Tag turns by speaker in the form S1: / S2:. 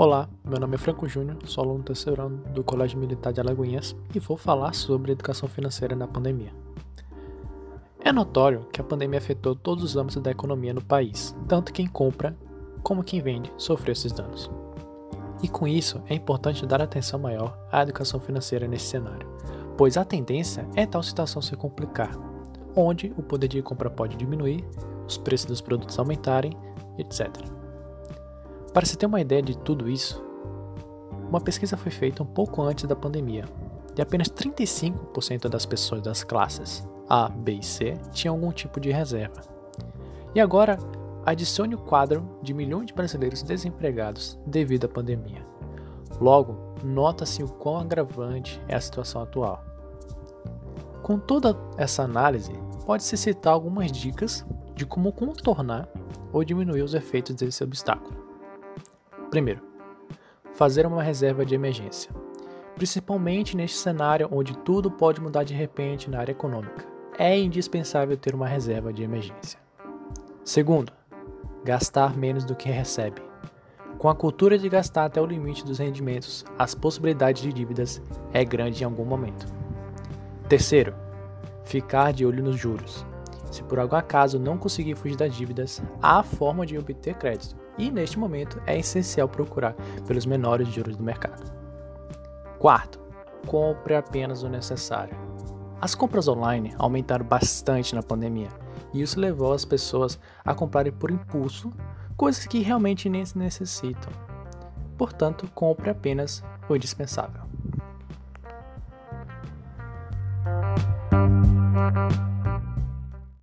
S1: Olá, meu nome é Franco Júnior, sou aluno terceiro ano do Colégio Militar de Alagoinhas e vou falar sobre educação financeira na pandemia. É notório que a pandemia afetou todos os âmbitos da economia no país, tanto quem compra como quem vende sofreu esses danos. E com isso, é importante dar atenção maior à educação financeira nesse cenário, pois a tendência é tal situação se complicar, onde o poder de compra pode diminuir, os preços dos produtos aumentarem, etc. Para se ter uma ideia de tudo isso, uma pesquisa foi feita um pouco antes da pandemia, e apenas 35% das pessoas das classes A, B e C tinham algum tipo de reserva. E agora, adicione o quadro de milhões de brasileiros desempregados devido à pandemia. Logo, nota-se o quão agravante é a situação atual. Com toda essa análise, pode-se citar algumas dicas de como contornar ou diminuir os efeitos desse obstáculo. Primeiro, fazer uma reserva de emergência, principalmente neste cenário onde tudo pode mudar de repente na área econômica. É indispensável ter uma reserva de emergência. Segundo, gastar menos do que recebe. Com a cultura de gastar até o limite dos rendimentos, as possibilidades de dívidas é grande em algum momento. Terceiro, ficar de olho nos juros. Se por algum acaso não conseguir fugir das dívidas, há forma de obter crédito, e neste momento é essencial procurar pelos menores juros do mercado. Quarto, compre apenas o necessário. As compras online aumentaram bastante na pandemia, e isso levou as pessoas a comprarem por impulso coisas que realmente nem se necessitam. Portanto, compre apenas o indispensável.